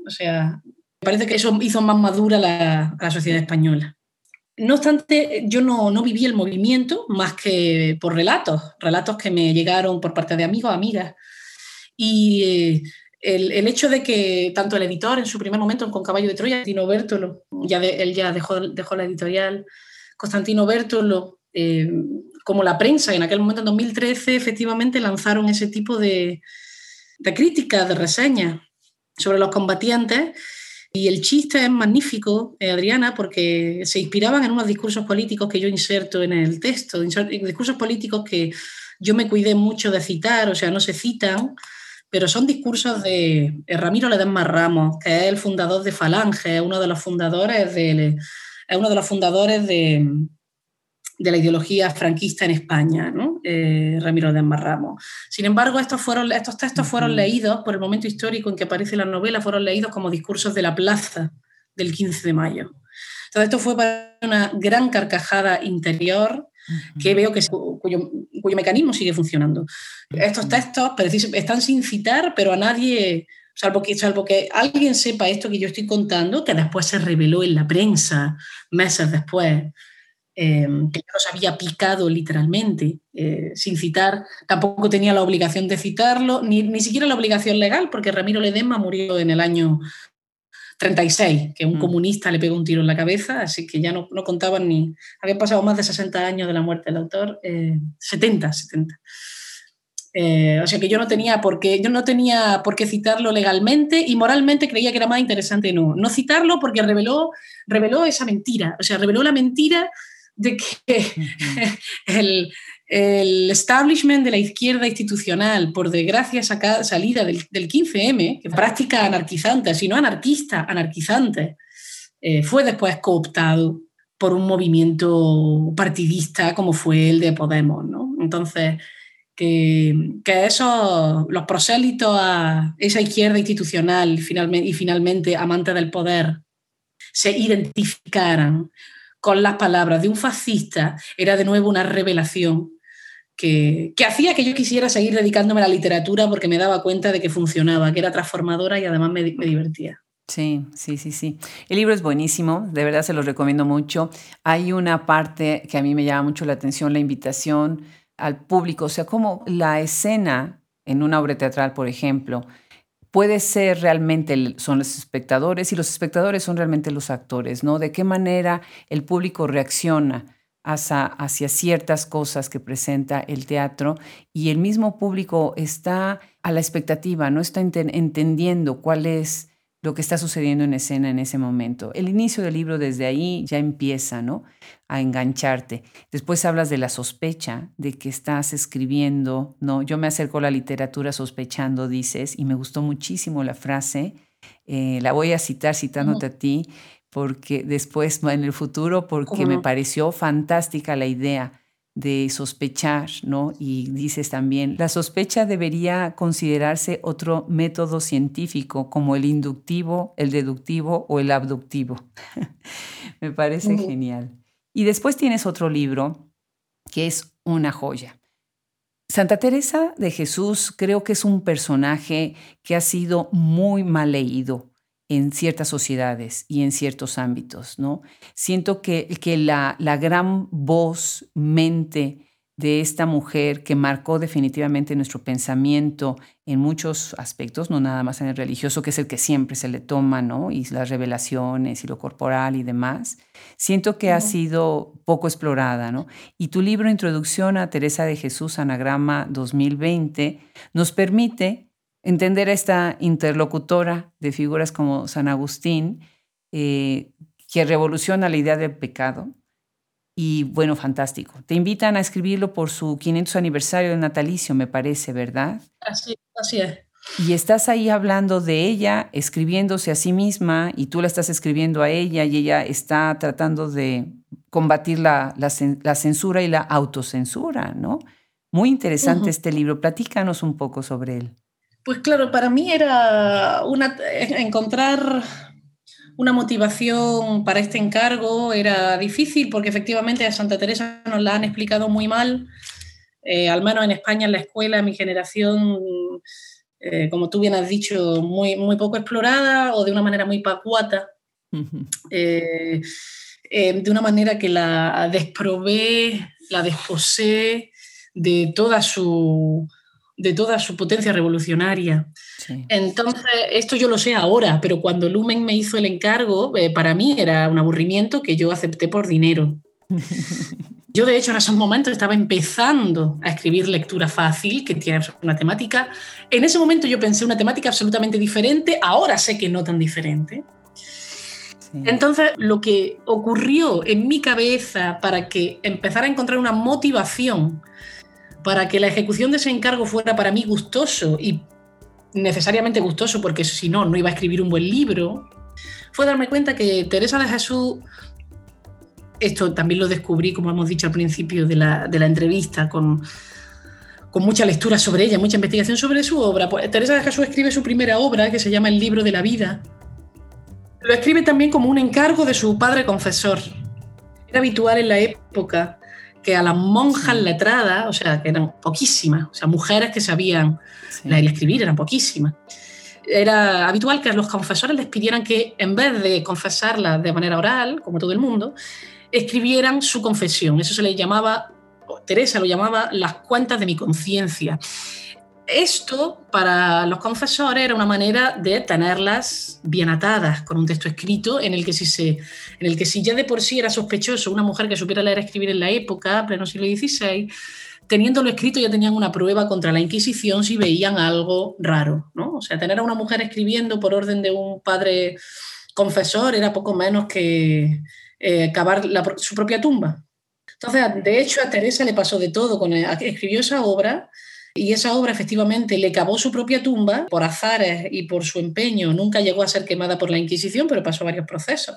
B: o sea, me parece que eso hizo más madura la, la sociedad española. No obstante, yo no, no, viví el movimiento más que por relatos, relatos que me llegaron por parte de amigos, amigas, y eh, el, hecho de que tanto el editor en su primer momento con Caballo de Troya, Constantino Bertolo, ya él ya dejó, dejó, la editorial, Constantino Bertolo, eh, como la prensa en aquel momento, en 2013, efectivamente lanzaron ese tipo de, de críticas, de reseñas sobre los combatientes. Y el chiste es magnífico, eh, Adriana, porque se inspiraban en unos discursos políticos que yo inserto en el texto, discursos políticos que yo me cuidé mucho de citar, o sea, no se citan, pero son discursos de Ramiro Ledesma Ramos, que es el fundador de Falange, uno de los fundadores de, es uno de, los fundadores de, de la ideología franquista en España, ¿no? Eh, Ramiro Ledesma Ramos. Sin embargo, estos, fueron, estos textos fueron leídos, por el momento histórico en que aparece la novela, fueron leídos como discursos de la plaza del 15 de mayo. Entonces, esto fue para una gran carcajada interior que veo que cuyo, mecanismo sigue funcionando. Estos textos están sin citar, pero a nadie, salvo que, salvo que alguien sepa esto que yo estoy contando, que después se reveló en la prensa meses después, em, que yo los había picado literalmente, eh, sin citar, tampoco tenía la obligación de citarlo, ni, ni siquiera la obligación legal, porque Ramiro Ledesma murió en el año 36, que un mm. comunista le pegó un tiro en la cabeza, así que ya no, no contaban ni... Habían pasado más de 60 años de la muerte del autor, 70, 70. Eh, o sea que yo no tenía por qué, yo no tenía por qué citarlo legalmente y moralmente creía que era más interesante no, no citarlo porque reveló, reveló esa mentira, o sea, reveló la mentira de que el, el establishment de la izquierda institucional, por desgracia salida del, 15M, que práctica anarquizante, sino anarquista, anarquizante, eh, fue después cooptado por un movimiento partidista como fue el de Podemos. ¿no? Entonces, que, que esos, los prosélitos a esa izquierda institucional finalmente, y finalmente amante del poder se identificaran con las palabras de un fascista era de nuevo una revelación que, hacía que yo quisiera seguir dedicándome a la literatura porque me daba cuenta de que funcionaba, que era transformadora y además me, divertía.
A: Sí, sí, sí, sí. El libro es buenísimo, de verdad se lo recomiendo mucho. Hay una parte que a mí me llama mucho la atención, la invitación al público, o sea, como la escena en una obra teatral, por ejemplo, puede ser realmente, son los espectadores y los espectadores son realmente los actores, ¿no? De qué manera el público reacciona hacia, ciertas cosas que presenta el teatro y el mismo público está a la expectativa, no está entendiendo cuál es lo que está sucediendo en escena en ese momento. El inicio del libro desde ahí ya empieza, ¿no? A engancharte. Después hablas de la sospecha, de que estás escribiendo, ¿no? Yo me acerco a la literatura sospechando, dices, y me gustó muchísimo la frase. Eh, la voy a citar citándote a ti, porque después, en el futuro, porque me pareció fantástica la idea de sospechar, ¿no? Y dices también, la sospecha debería considerarse otro método científico como el inductivo, el deductivo o el abductivo. Me parece genial. Y después tienes otro libro que es una joya. Santa Teresa de Jesús creo que es un personaje que ha sido muy mal leído en ciertas sociedades y en ciertos ámbitos, ¿no? Siento que, que la, la gran voz, mente de esta mujer que marcó definitivamente nuestro pensamiento en muchos aspectos, no nada más en el religioso, que es el que siempre se le toma, ¿no? Y las revelaciones y lo corporal y demás, siento que ha sido poco explorada, ¿no? Y tu libro Introducción a Teresa de Jesús, Anagrama 2020, nos permite entender a esta interlocutora de figuras como San Agustín, eh, que revoluciona la idea del pecado. Y bueno, fantástico. Te invitan a escribirlo por su 500 aniversario de natalicio, me parece, ¿verdad?
B: Así, así es.
A: Y estás ahí hablando de ella, escribiéndose a sí misma, y tú la estás escribiendo a ella, y ella está tratando de combatir la, la, censura y la autocensura, ¿no? Muy interesante este libro. Platícanos un poco sobre él.
B: Pues claro, para mí era una, encontrar una motivación para este encargo era difícil porque efectivamente a Santa Teresa nos la han explicado muy mal, eh, al menos en España en la escuela, mi generación, eh, como tú bien has dicho, muy, muy poco explorada o de una manera muy pacuata, eh, de una manera que la desprobé, la desposé de toda su de toda su potencia revolucionaria. Entonces, esto yo lo sé ahora, pero cuando Lumen me hizo el encargo, eh, para mí era un aburrimiento que yo acepté por dinero. Yo, de hecho, en esos momentos estaba empezando a escribir lectura fácil, que tiene una temática. En ese momento yo pensé una temática absolutamente diferente, ahora sé que no tan diferente. Entonces, lo que ocurrió en mi cabeza para que empezara a encontrar una motivación para que la ejecución de ese encargo fuera para mí gustoso y necesariamente gustoso, porque si no, no iba a escribir un buen libro, fue darme cuenta que Teresa de Jesús, esto también lo descubrí, como hemos dicho al principio de la, entrevista, con, mucha lectura sobre ella, mucha investigación sobre su obra. Pues Teresa de Jesús escribe su primera obra, que se llama El libro de la vida. Lo escribe también como un encargo de su padre confesor. Era habitual en la época que a las monjas letradas, o sea, que eran poquísimas, o sea, mujeres que sabían leer y escribir, eran poquísimas. Era habitual que a los confesores les pidieran que, en vez de confesarla de manera oral, como todo el mundo, escribieran su confesión. Eso se le llamaba, Teresa lo llamaba las cuentas de mi conciencia. Esto para los confesores era una manera de tenerlas bien atadas con un texto escrito en el que si, se, en el que si ya de por sí era sospechoso una mujer que supiera leer y escribir en la época, pleno siglo XVI, teniéndolo escrito ya tenían una prueba contra la Inquisición si veían algo raro. ¿no? O sea, tener a una mujer escribiendo por orden de un padre confesor era poco menos que eh, cavar su propia tumba. Entonces, de hecho, a Teresa le pasó de todo. Con escribió esa obra y esa obra efectivamente le cavó su propia tumba por azares y por su empeño. Nunca llegó a ser quemada por la Inquisición, pero pasó varios procesos.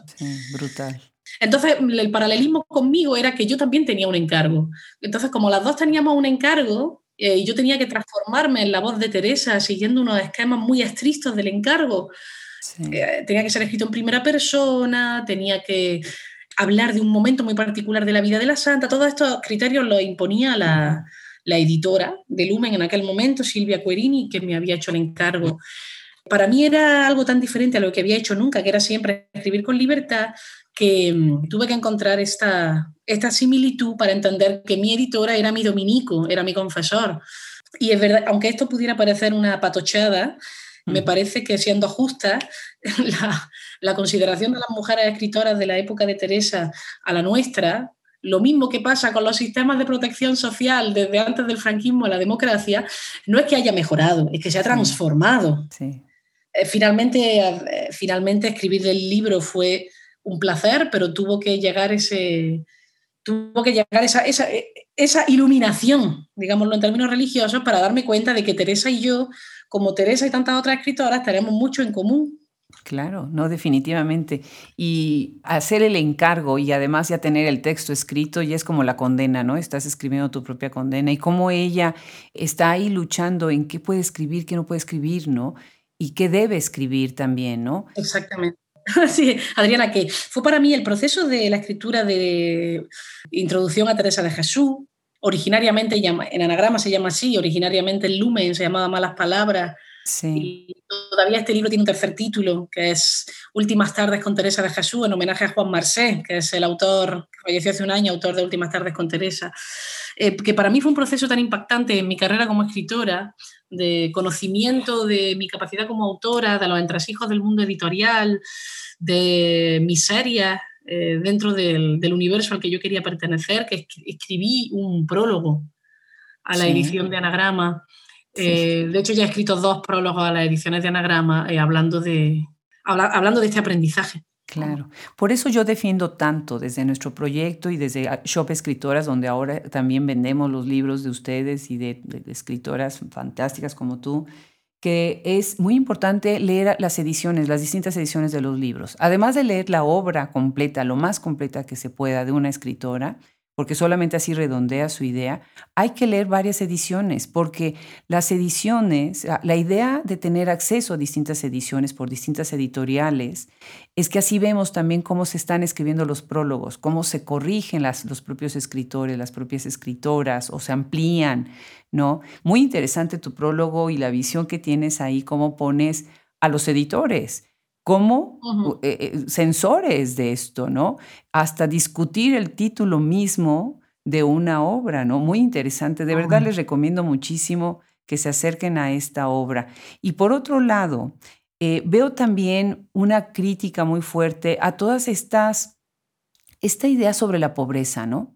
A: brutal.
B: Entonces, el paralelismo conmigo era que yo también tenía un encargo. Entonces, como las dos teníamos un encargo, eh, y yo tenía que transformarme en la voz de Teresa siguiendo unos esquemas muy estrictos del encargo. Eh, tenía que ser escrito en primera persona, tenía que hablar de un momento muy particular de la vida de la santa. Todos estos criterios los imponía la, la editora de Lumen en aquel momento, Silvia Querini, que me había hecho el encargo. Para mí era algo tan diferente a lo que había hecho nunca, que era siempre escribir con libertad, que mm, tuve que encontrar esta, esta similitud para entender que mi editora era mi dominico, era mi confesor. Y es verdad, aunque esto pudiera parecer una patochada, me parece que siendo justa, la, la, consideración de las mujeres escritoras de la época de Teresa a la nuestra lo mismo que pasa con los sistemas de protección social desde antes del franquismo a la democracia, no es que haya mejorado, es que se ha transformado. finalmente, finalmente escribir el libro fue un placer, pero tuvo que llegar ese, tuvo que llegar esa, esa, esa, iluminación, digámoslo en términos religiosos, para darme cuenta de que Teresa y yo, como Teresa y tantas otras escritoras, tenemos mucho en común.
A: Claro, no, definitivamente. Y hacer el encargo y además ya tener el texto escrito ya es como la condena, ¿no? Estás escribiendo tu propia condena y cómo ella está ahí luchando en qué puede escribir, qué no puede escribir, ¿no? Y qué debe escribir también, ¿no?
B: Exactamente. Sí, Adriana, que fue para mí el proceso de la escritura de Introducción a Teresa de Jesús. Originariamente en anagrama se llama así, originariamente el Lumen se llamaba Malas Palabras. Sí. Y todavía este libro tiene un tercer título, que es Últimas tardes con Teresa de Jesús, en homenaje a Juan Marsé, que es el autor, que falleció hace un año, autor de Últimas tardes con Teresa. Eh, que para mí fue un proceso tan impactante en mi carrera como escritora, de conocimiento de mi capacidad como autora, de los entresijos del mundo editorial, de miserias eh, dentro del, universo al que yo quería pertenecer, que escribí un prólogo a la edición de Anagrama. Eh, de hecho, ya he escrito dos prólogos a las ediciones de Anagrama eh, hablando, de, hablando de este aprendizaje.
A: Claro, por eso yo defiendo tanto desde nuestro proyecto y desde Shop Escritoras, donde ahora también vendemos los libros de ustedes y de, escritoras fantásticas como tú, que es muy importante leer las ediciones, las distintas ediciones de los libros. Además de leer la obra completa, lo más completa que se pueda de una escritora, porque solamente así redondea su idea, hay que leer varias ediciones, porque las ediciones, la idea de tener acceso a distintas ediciones por distintas editoriales, es que así vemos también cómo se están escribiendo los prólogos, cómo se corrigen los propios escritores, las propias escritoras, o se amplían, ¿no? Muy interesante tu prólogo y la visión que tienes ahí, cómo pones a los editores como eh, eh, sensores de esto, ¿no? Hasta discutir el título mismo de una obra, ¿no? Muy interesante. De verdad les recomiendo muchísimo que se acerquen a esta obra. Y por otro lado, eh, veo también una crítica muy fuerte a todas estas, esta idea sobre la pobreza, ¿no?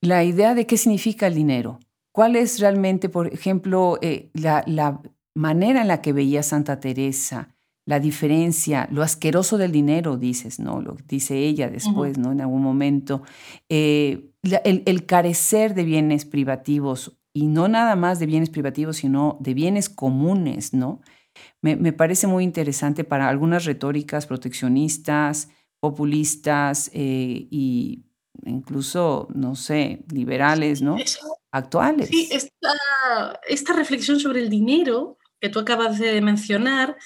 A: La idea de qué significa el dinero. ¿Cuál es realmente, por ejemplo, la, la manera en la que veía Santa Teresa? La diferencia, lo asqueroso del dinero, dices, ¿no? Lo dice ella después, ¿no? En algún momento. Eh, el, carecer de bienes privativos, y no nada más de bienes privativos, sino de bienes comunes, ¿no? Me, parece muy interesante para algunas retóricas proteccionistas, populistas e y incluso, no sé, liberales, ¿no? Actuales.
B: Sí, esta reflexión sobre el dinero que tú acabas de mencionar,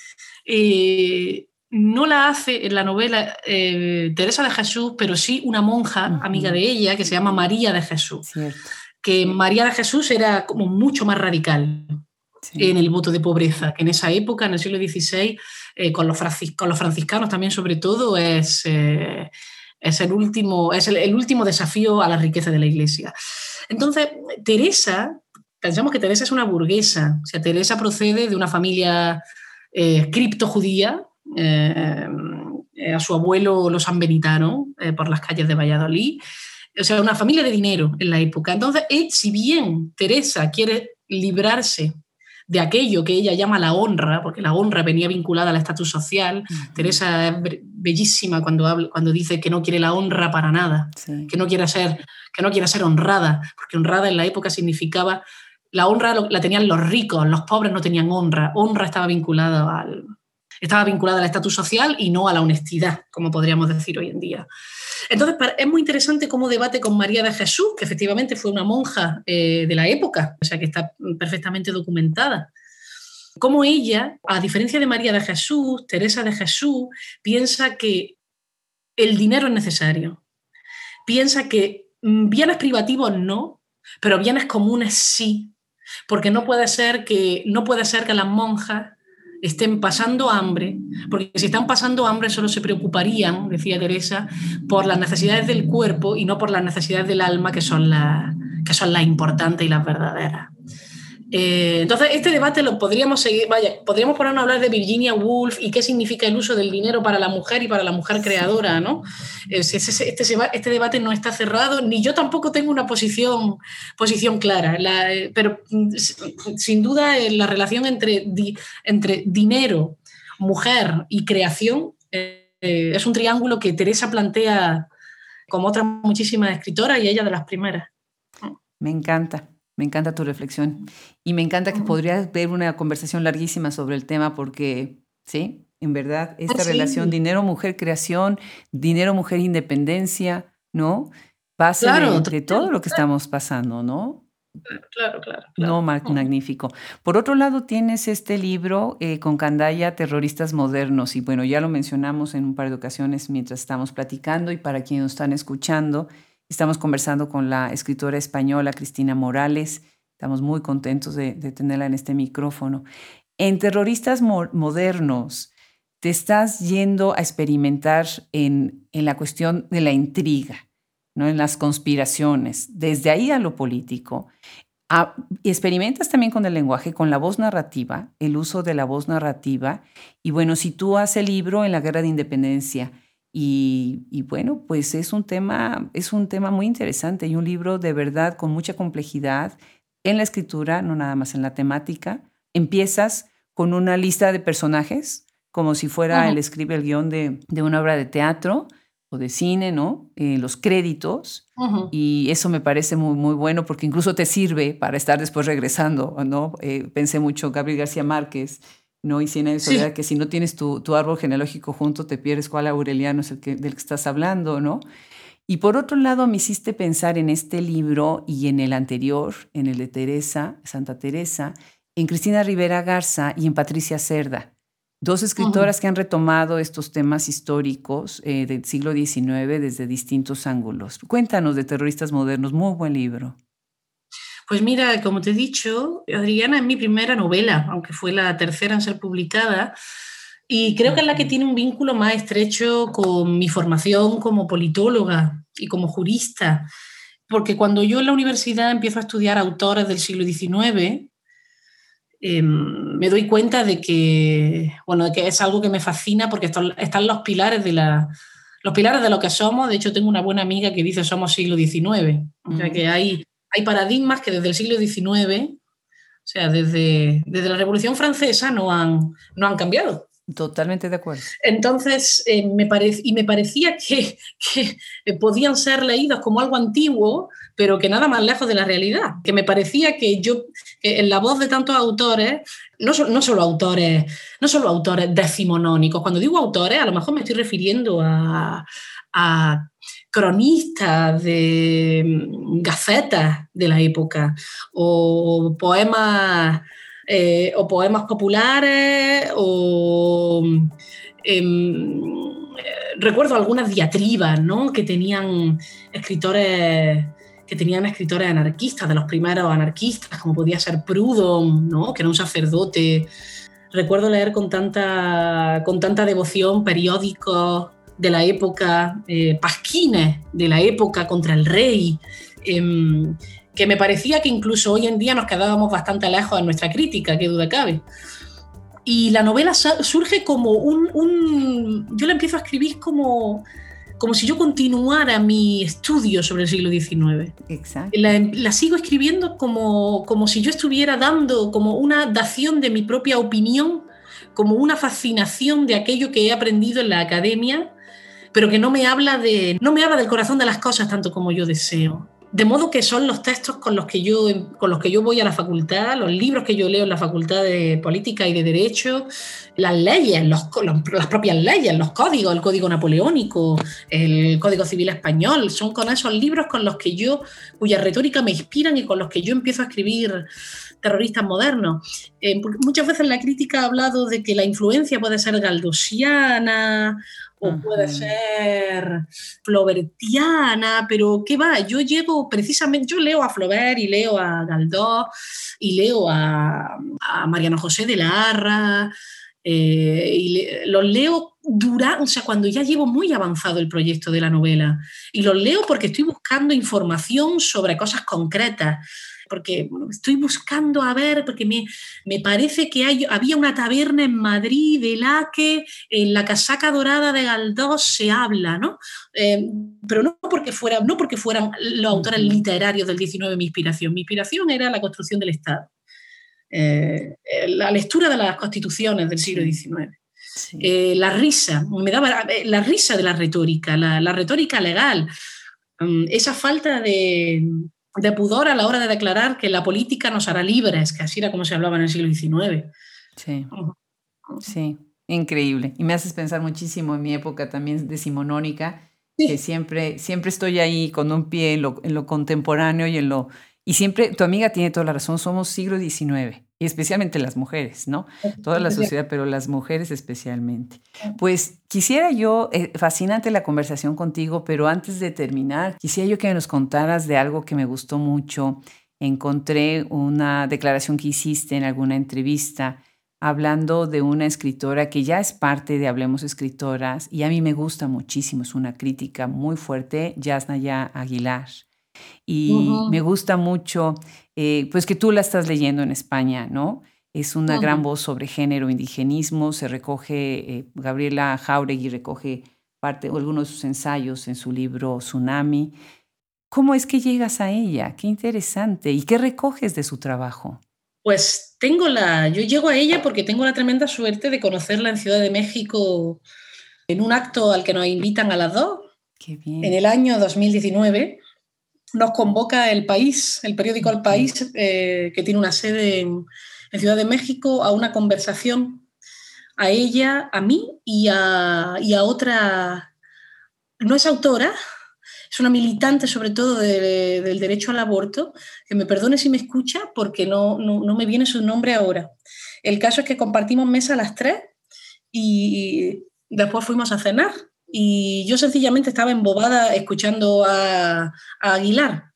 B: eh, no la hace en la novela eh, Teresa de Jesús, pero sí una monja amiga de ella que se llama María de Jesús. Que María de Jesús era como mucho más radical en el voto de pobreza, que en esa época, en el siglo XVI, eh, con, los los franciscanos también sobre todo, es, es, el, último, es el último desafío a la riqueza de la Iglesia. Entonces, Teresa pensamos que Teresa es una burguesa, o sea, Teresa procede de una familia eh, criptojudía, eh, eh, a su abuelo los han benitano por las calles de Valladolid, o sea, una familia de dinero en la época. Entonces, si bien Teresa quiere librarse de aquello que ella llama la honra, porque la honra venía vinculada al estatus social. Teresa es bellísima cuando, habla, cuando dice que no quiere la honra para nada, que, no quiere ser, que no quiere ser honrada, porque honrada en la época significaba la honra la tenían los ricos, los pobres no tenían honra. Honra estaba vinculada al, estaba vinculada al estatus social y no a la honestidad, como podríamos decir hoy en día. Entonces, es muy interesante cómo debate con María de Jesús, que efectivamente fue una monja eh, de la época, o sea que está perfectamente documentada. Cómo ella, a diferencia de María de Jesús, Teresa de Jesús, piensa que el dinero es necesario. Piensa que mm, bienes privativos no, pero bienes comunes sí, porque no puede ser que, no puede ser que las monjas estén pasando hambre, porque si están pasando hambre solo se preocuparían, decía Teresa, por las necesidades del cuerpo y no por las necesidades del alma, que son las, que son las importantes y las verdaderas. Eh, entonces, este debate lo podríamos seguir, vaya, podríamos ponernos a hablar de Virginia Woolf y qué significa el uso del dinero para la mujer y para la mujer creadora, ¿no? Este, este, debate no está cerrado, ni yo tampoco tengo una posición, clara, pero mm, sin duda eh, la relación entre, dinero mujer y creación, eh, es un triángulo que Teresa plantea como otras muchísimas escritoras y ella de las primeras.
A: Me encanta. Me encanta tu reflexión y me encanta que podrías ver una conversación larguísima sobre el tema porque, sí, en verdad, esta ah, relación dinero-mujer-creación, dinero-mujer-independencia, ¿no? Base de, todo lo que estamos pasando, ¿no?
B: Claro, claro.
A: No, magnífico. Por otro lado, tienes este libro eh, con Candaya, Terroristas Modernos, y bueno, ya lo mencionamos en un par de ocasiones mientras estamos platicando y para quienes nos están escuchando, Estamos conversando con la escritora española Cristina Morales. Estamos muy contentos de, tenerla en este micrófono. En Terroristas Modernos, te estás yendo a experimentar en, la cuestión de la intriga, ¿no? en las conspiraciones, desde ahí a lo político. experimentas también con el lenguaje, con la voz narrativa, el uso de la voz narrativa. Y bueno, si tú haces el libro en la Guerra de Independencia, y, bueno, pues es un, tema, es un tema muy interesante y un libro de verdad con mucha complejidad en la escritura, no nada más en la temática. Empiezas con una lista de personajes, como si fuera el escribe el guion de, una obra de teatro o de cine, ¿no? Eh, los créditos. Y eso me parece muy, muy bueno porque incluso te sirve para estar después regresando, ¿no? Eh, pensé mucho Gabriel García Márquez ¿no? Y Cien de que si no tienes tu, árbol genealógico junto, te pierdes cuál Aureliano es el que, del que estás hablando, ¿no? Y por otro lado, me hiciste pensar en este libro y en el anterior, en el de Teresa, Santa Teresa, en Cristina Rivera Garza y en Patricia Cerda, dos escritoras que han retomado estos temas históricos eh, del siglo XIX desde distintos ángulos. Cuéntanos de Terroristas Modernos, muy buen libro.
B: Pues mira, como te he dicho, Adriana es mi primera novela, aunque fue la tercera en ser publicada, y creo que es la que tiene un vínculo más estrecho con mi formación como politóloga y como jurista, porque cuando yo en la universidad empiezo a estudiar autores del siglo XIX, em, me doy cuenta de que, bueno, de que es algo que me fascina porque están los pilares de la, los pilares de lo que somos. De hecho, tengo una buena amiga que dice somos siglo XIX. O sea, que hay hay paradigmas que desde el siglo XIX, o sea, desde, desde la Revolución Francesa, no han, no han cambiado.
A: Totalmente de acuerdo.
B: Entonces, eh, me y me parecía que, podían ser leídos como algo antiguo, pero que nada más lejos de la realidad. Que me parecía que yo, en la voz de tantos autores, no, no, solo autores, no solo autores decimonónicos, cuando digo autores, a lo mejor me estoy refiriendo a, a cronistas de mm, gacetas de la época o poemas eh, o poemas populares o em, recuerdo algunas diatribas ¿no? que tenían escritores que tenían escritores anarquistas, de los primeros anarquistas, como podía ser Proudhon, ¿no? que era un sacerdote. Recuerdo leer con tanta, con tanta devoción periódicos de la época, eh, pasquines de la época contra el rey, em, que me parecía que incluso hoy en día nos quedábamos bastante lejos en nuestra crítica, qué duda cabe. Y la novela surge como un, Yo la empiezo a escribir como, como si yo continuara mi estudio sobre el siglo XIX.
A: Exacto.
B: La, la, sigo escribiendo como, como si yo estuviera dando como una dación de mi propia opinión, como una fascinación de aquello que he aprendido en la academia pero que no me habla de no me habla del corazón de las cosas tanto como yo deseo. De modo que son los textos con los que yo con los que yo voy a la facultad, los libros que yo leo en la Facultad de Política y de Derecho, las leyes, los, las propias leyes, los códigos, el Código Napoleónico, el Código Civil Español, son con esos libros con los que yo, cuya retórica me inspiran y con los que yo empiezo a escribir terroristas modernos. Eh, muchas veces la crítica ha hablado de que la influencia puede ser galdosiana o puede ser flobertiana, pero ¿qué va? Yo llego precisamente, yo leo a Flaubert y leo a Galdós y leo a, Mariano José de la eh, y los leo durante, o sea, cuando ya llevo muy avanzado el proyecto de la novela. Y los leo porque estoy buscando información sobre cosas concretas porque estoy buscando a ver, porque me, me parece que hay, había una taberna en Madrid de la que en la casaca dorada de Galdós se habla, ¿no? Eh, pero no porque, fuera, no porque fueran los autores literarios del 19 mi inspiración, mi inspiración era la construcción del Estado, eh, la lectura de las constituciones del siglo XIX. eh, la risa, me daba eh, la risa de la retórica, la, retórica legal, mm, esa falta de, pudor a la hora de declarar que la política nos hará libres, que así era como se hablaba en el siglo XIX.
A: Sí, sí, increíble. Y me haces pensar muchísimo en mi época también decimonónica, que siempre, siempre estoy ahí con un pie en lo, en lo contemporáneo y en lo... Y siempre, tu amiga tiene toda la razón, somos siglo XIX y especialmente las mujeres, ¿no? Toda la sociedad, pero las mujeres especialmente. Pues quisiera yo, eh, fascinante la conversación contigo, pero antes de terminar, quisiera yo que nos contaras de algo que me gustó mucho. Encontré una declaración que hiciste en alguna entrevista hablando de una escritora que ya es parte de Hablemos Escritoras y a mí me gusta muchísimo, es una crítica muy fuerte, Yasnaya Aguilar. Y me gusta mucho, eh, pues que tú la estás leyendo en España, ¿no? Es una gran voz sobre género, indigenismo, se recoge, eh, Gabriela Jauregui recoge parte o algunos de sus ensayos en su libro Tsunami. ¿Cómo es que llegas a ella? Qué interesante. ¿Y qué recoges de su trabajo?
B: Pues tengo la, yo llego a ella porque tengo la tremenda suerte de conocerla en Ciudad de México en un acto al que nos invitan a las dos.
A: Qué bien.
B: En el año 2019 nos convoca el país, el periódico El País, eh, que tiene una sede en, Ciudad de México, a una conversación a ella, a mí y a, otra, no es autora, es una militante sobre todo del derecho al aborto, que me perdone si me escucha porque no, no, me viene su nombre ahora. El caso es que compartimos mesa a las tres y después fuimos a cenar y yo sencillamente estaba embobada escuchando a, Aguilar.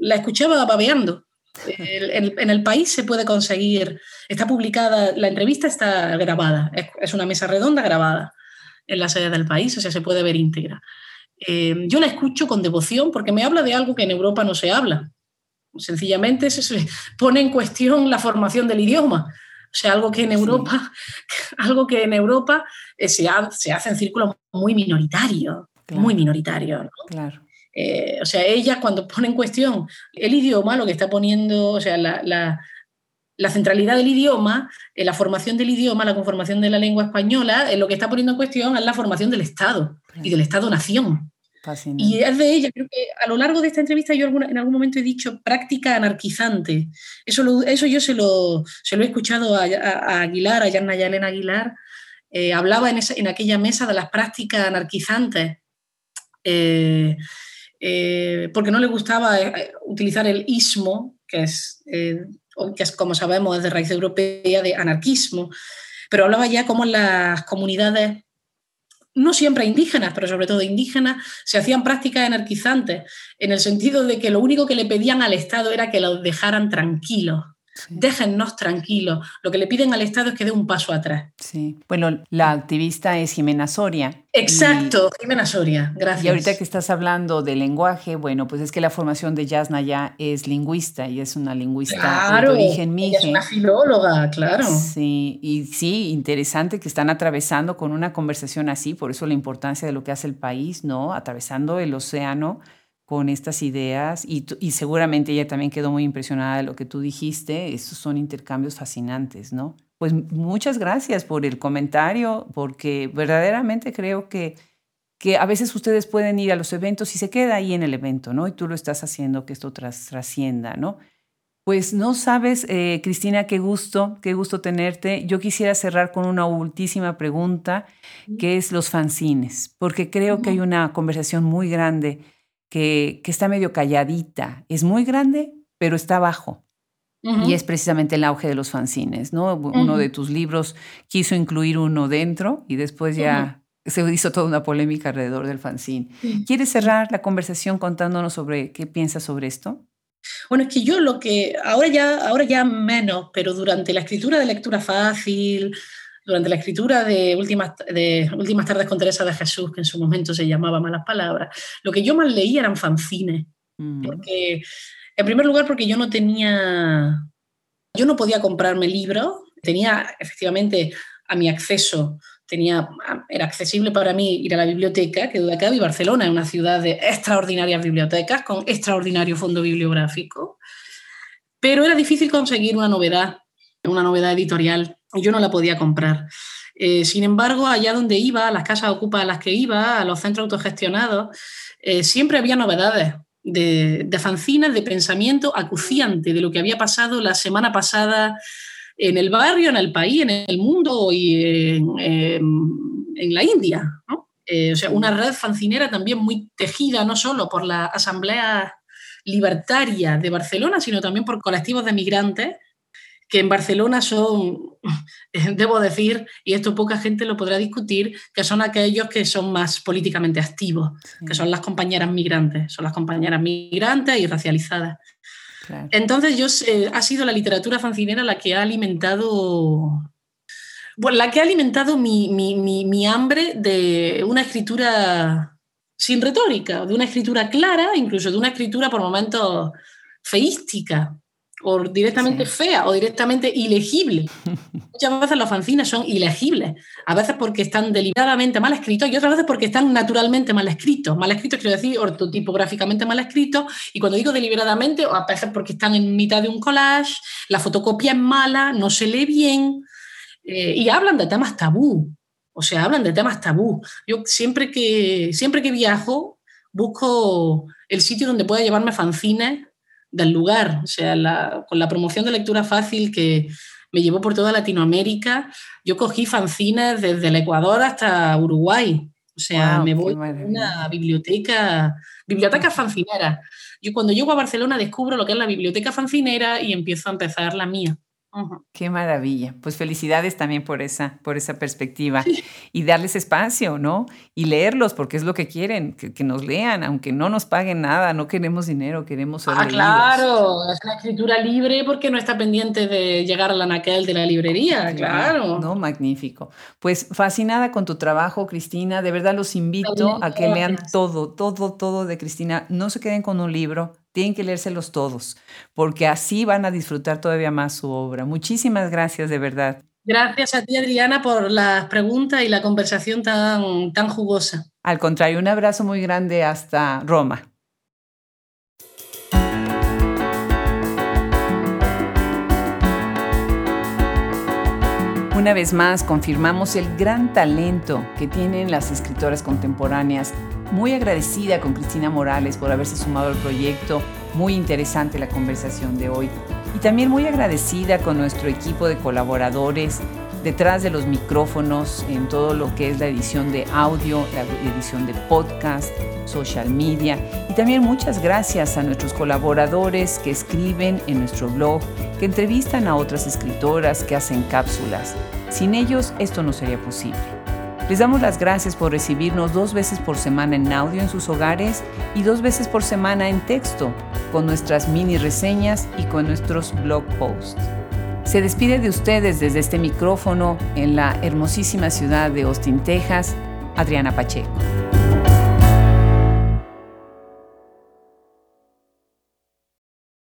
B: La escuchaba babeando. en el país se puede conseguir, está publicada, la entrevista está grabada, es, una mesa redonda grabada en la sede del país, o sea, se puede ver íntegra. Eh, yo la escucho con devoción porque me habla de algo que en Europa no se habla. Sencillamente se pone en cuestión la formación del idioma. O sea, algo que en Europa, algo que en Europa eh, se, hace en círculos muy minoritarios, muy minoritarios.
A: Claro.
B: Eh, o sea, ella cuando pone en cuestión el idioma, lo que está poniendo, o sea, la, centralidad del idioma, eh, la formación del idioma, la conformación de la lengua española, lo que está poniendo en cuestión es la formación del Estado y del Estado-nación. Y es de ella, creo que a lo largo de esta entrevista yo en algún momento he dicho práctica anarquizante. Eso, eso yo se lo, se lo he escuchado a, Aguilar, a Yanna Yalena Aguilar. Eh, hablaba en, esa, en, aquella mesa de las prácticas anarquizantes, eh, eh, porque no le gustaba utilizar el ismo, que es, que es, como sabemos, de raíz europea, de anarquismo, pero hablaba ya como en las comunidades no siempre indígenas, pero sobre todo indígenas, se hacían prácticas anarquizantes, en el sentido de que lo único que le pedían al Estado era que los dejaran tranquilos. Déjennos tranquilos. Lo que le piden al Estado es que dé un paso atrás.
A: Sí. Bueno, la activista es Jimena Soria.
B: Exacto, Jimena Soria, gracias.
A: Y ahorita que estás hablando de lenguaje, bueno, pues es que la formación de Yasna ya es lingüista y es una lingüista de origen mije.
B: Es una filóloga, claro.
A: Sí, y sí, interesante que están atravesando con una conversación así, por eso la importancia de lo que hace el país, ¿no? Atravesando el océano con estas ideas y, seguramente ella también quedó muy impresionada de lo que tú dijiste. Estos son intercambios fascinantes, ¿no? Pues muchas gracias por el comentario, porque verdaderamente creo que, que a veces ustedes pueden ir a los eventos y se queda ahí en el evento, ¿no? Y tú lo estás haciendo que esto trascienda, ¿no? Pues no sabes, eh, Cristina, qué gusto, qué gusto tenerte. Yo quisiera cerrar con una ultísima pregunta, que es los fanzines, porque creo que hay una conversación muy grande que, está medio calladita. Es muy grande, pero está abajo. Y es precisamente el auge de los fanzines, ¿no? Uno de tus libros quiso incluir uno dentro y después ya se hizo toda una polémica alrededor del fanzine. ¿Quieres cerrar la conversación contándonos sobre qué piensas sobre esto?
B: Bueno, es que yo lo que ahora ya, ahora ya menos, pero durante la escritura de lectura fácil, durante la escritura de últimas, de últimas tardes con Teresa de Jesús, que en su momento se llamaba Malas Palabras, lo que yo más leía eran fanzines. Mm. Porque, en primer lugar, porque yo no tenía, yo no podía comprarme libros, tenía efectivamente a mi acceso, tenía, era accesible para mí ir a la biblioteca, que de acá y Barcelona es una ciudad de extraordinarias bibliotecas, con extraordinario fondo bibliográfico, pero era difícil conseguir una novedad, una novedad editorial yo no la podía comprar. Eh, sin embargo, allá donde iba, a las casas ocupadas a las que iba, a los centros autogestionados, eh, siempre había novedades de, de de pensamiento acuciante de lo que había pasado la semana pasada en el barrio, en el país, en el mundo y en, la India. Eh, o sea, una red fancinera también muy tejida, no solo por la Asamblea Libertaria de Barcelona, sino también por colectivos de migrantes que en Barcelona son, debo decir, y esto poca gente lo podrá discutir, que son aquellos que son más políticamente activos, que son las compañeras migrantes, son las compañeras migrantes y racializadas. Entonces, yo, ha sido la literatura fancinera la que ha alimentado, bueno, la que ha alimentado mi, mi hambre de una escritura sin retórica, de una escritura clara, incluso de una escritura por momentos feística, o directamente fea o directamente ilegible. Muchas veces los fanzines son ilegibles, a veces porque están deliberadamente mal escritos y otras veces porque están naturalmente mal escritos. Mal escritos quiero decir ortotipográficamente mal escritos y cuando digo deliberadamente, a veces porque están en mitad de un collage, la fotocopia es mala, no se lee bien eh, y hablan de temas tabú. O sea, hablan de temas tabú. Yo siempre que, siempre que viajo busco el sitio donde pueda llevarme fanzines del lugar. O sea, con la promoción de lectura fácil que me llevó por toda Latinoamérica, yo cogí fanzines desde el Ecuador hasta Uruguay. O sea, me voy a una biblioteca, biblioteca fancinera. Yo cuando llego a Barcelona descubro lo que es la biblioteca fancinera y empiezo a empezar la mía.
A: Qué maravilla. Pues felicidades también por esa, por esa perspectiva. Y darles espacio, ¿no? Y leerlos, porque es lo que quieren, que, nos lean, aunque no nos paguen nada, no queremos dinero, queremos ser
B: Ah, claro, es una escritura libre porque no está pendiente de llegar a la naquel de la librería, claro.
A: No, magnífico. Pues fascinada con tu trabajo, Cristina. De verdad los invito a que lean todo, todo, todo de Cristina. No se queden con un libro, tienen que leérselos todos, porque así van a disfrutar todavía más su obra. Muchísimas gracias, de verdad.
B: Gracias a ti, Adriana, por las preguntas y la conversación tan, tan jugosa.
A: Al contrario, un abrazo muy grande hasta Roma. Una vez más, confirmamos el gran talento que tienen las escritoras contemporáneas muy agradecida con Cristina Morales por haberse sumado al proyecto. Muy interesante la conversación de hoy. Y también muy agradecida con nuestro equipo de colaboradores detrás de los micrófonos en todo lo que es la edición de audio, la edición de podcast, social media. Y también muchas gracias a nuestros colaboradores que escriben en nuestro blog, que entrevistan a otras escritoras, que hacen cápsulas. Sin ellos esto no sería posible. Les damos las gracias por recibirnos dos veces por semana en audio en sus hogares y dos veces por semana en texto, con nuestras mini reseñas y con nuestros blog posts. Se despide de ustedes desde este micrófono en la hermosísima ciudad de Austin, Texas, Adriana Pacheco.